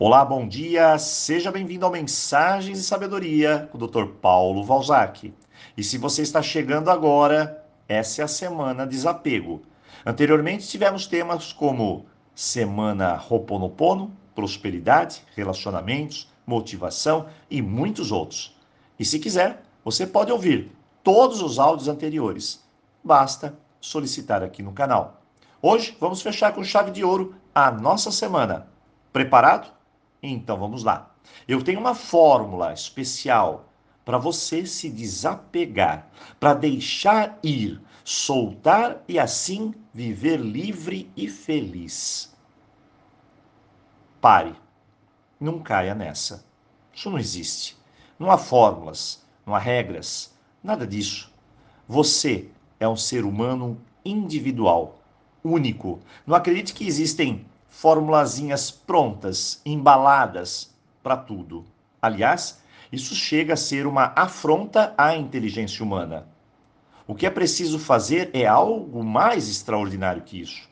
Olá, bom dia, seja bem-vindo ao Mensagens e Sabedoria com o Dr. Paulo Valzac. E se você está chegando agora, essa é a semana desapego. Anteriormente tivemos temas como Semana Roponopono, Prosperidade, Relacionamentos, Motivação e muitos outros. E se quiser, você pode ouvir todos os áudios anteriores. Basta solicitar aqui no canal. Hoje vamos fechar com chave de ouro a nossa semana. Preparado? Então vamos lá. Eu tenho uma fórmula especial para você se desapegar, para deixar ir, soltar e assim viver livre e feliz. Pare. Não caia nessa. Isso não existe. Não há fórmulas, não há regras, nada disso. Você é um ser humano individual, único. Não acredite que existem formulazinhas prontas, embaladas para tudo. Aliás, isso chega a ser uma afronta à inteligência humana. O que é preciso fazer é algo mais extraordinário que isso.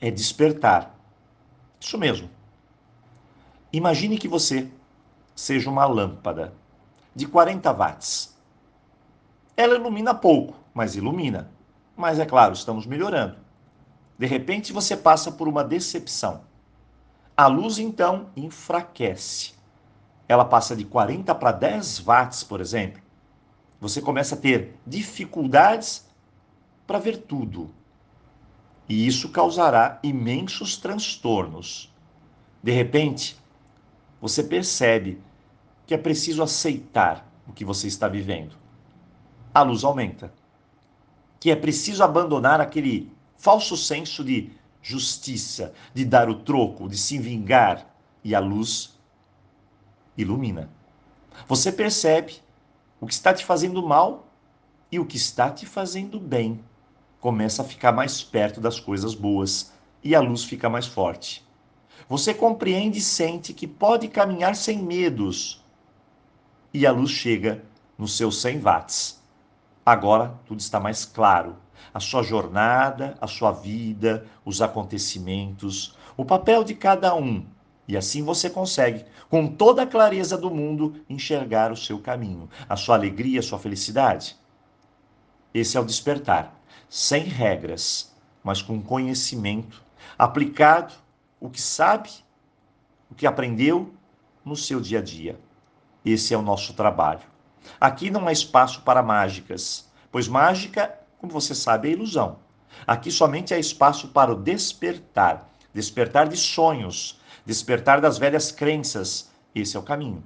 É despertar. Isso mesmo. Imagine que você seja uma lâmpada de 40 watts. Ela ilumina pouco, mas ilumina. Mas é claro, estamos melhorando. De repente você passa por uma decepção. A luz então enfraquece. Ela passa de 40 para 10 watts, por exemplo. Você começa a ter dificuldades para ver tudo. E isso causará imensos transtornos. De repente, você percebe que é preciso aceitar o que você está vivendo. A luz aumenta. Que é preciso abandonar aquele falso senso de justiça, de dar o troco, de se vingar, e a luz ilumina. Você percebe o que está te fazendo mal e o que está te fazendo bem. Começa a ficar mais perto das coisas boas e a luz fica mais forte. Você compreende e sente que pode caminhar sem medos. E a luz chega nos seus 100 watts. Agora tudo está mais claro a sua jornada, a sua vida, os acontecimentos, o papel de cada um. E assim você consegue, com toda a clareza do mundo, enxergar o seu caminho, a sua alegria, a sua felicidade. Esse é o despertar, sem regras, mas com conhecimento, aplicado o que sabe, o que aprendeu no seu dia a dia. Esse é o nosso trabalho. Aqui não há espaço para mágicas, pois mágica como você sabe, é ilusão. Aqui somente há espaço para o despertar despertar de sonhos, despertar das velhas crenças. Esse é o caminho.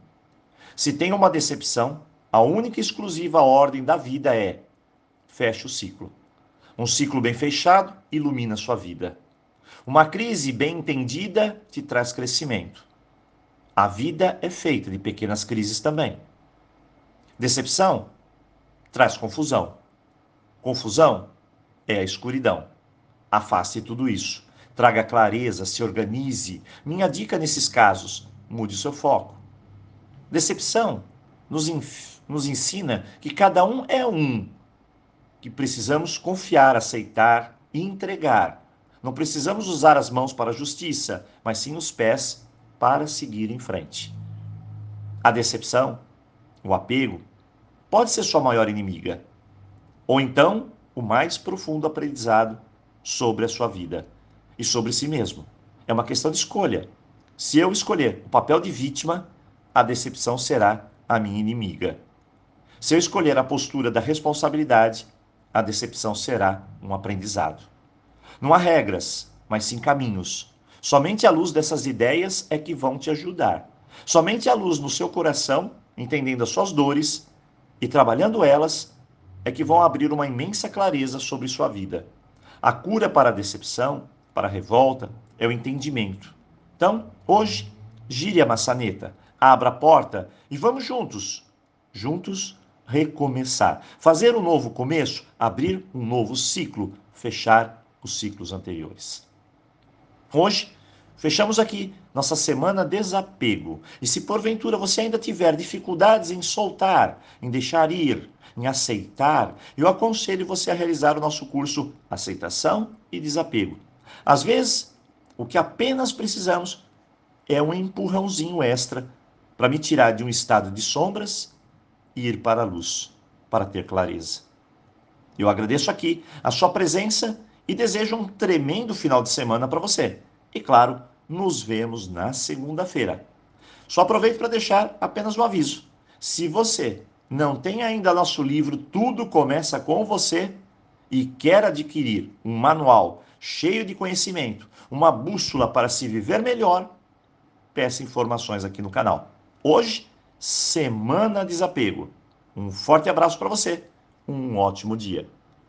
Se tem uma decepção, a única e exclusiva ordem da vida é: feche o ciclo. Um ciclo bem fechado ilumina sua vida. Uma crise bem entendida te traz crescimento. A vida é feita de pequenas crises também. Decepção traz confusão. Confusão é a escuridão. Afaste tudo isso. Traga clareza, se organize. Minha dica nesses casos: mude seu foco. Decepção nos, nos ensina que cada um é um, que precisamos confiar, aceitar e entregar. Não precisamos usar as mãos para a justiça, mas sim os pés para seguir em frente. A decepção, o apego, pode ser sua maior inimiga ou então o mais profundo aprendizado sobre a sua vida e sobre si mesmo. É uma questão de escolha. Se eu escolher o papel de vítima, a decepção será a minha inimiga. Se eu escolher a postura da responsabilidade, a decepção será um aprendizado. Não há regras, mas sim caminhos. Somente a luz dessas ideias é que vão te ajudar. Somente a luz no seu coração, entendendo as suas dores e trabalhando elas, é que vão abrir uma imensa clareza sobre sua vida. A cura para a decepção, para a revolta, é o entendimento. Então, hoje, gire a maçaneta, abra a porta e vamos juntos, juntos recomeçar. Fazer um novo começo, abrir um novo ciclo, fechar os ciclos anteriores. Hoje, Fechamos aqui nossa semana desapego. E se porventura você ainda tiver dificuldades em soltar, em deixar ir, em aceitar, eu aconselho você a realizar o nosso curso Aceitação e Desapego. Às vezes, o que apenas precisamos é um empurrãozinho extra para me tirar de um estado de sombras e ir para a luz, para ter clareza. Eu agradeço aqui a sua presença e desejo um tremendo final de semana para você. E claro, nos vemos na segunda-feira. Só aproveito para deixar apenas um aviso. Se você não tem ainda nosso livro Tudo Começa com Você e quer adquirir um manual cheio de conhecimento, uma bússola para se viver melhor, peça informações aqui no canal. Hoje, Semana Desapego. Um forte abraço para você. Um ótimo dia.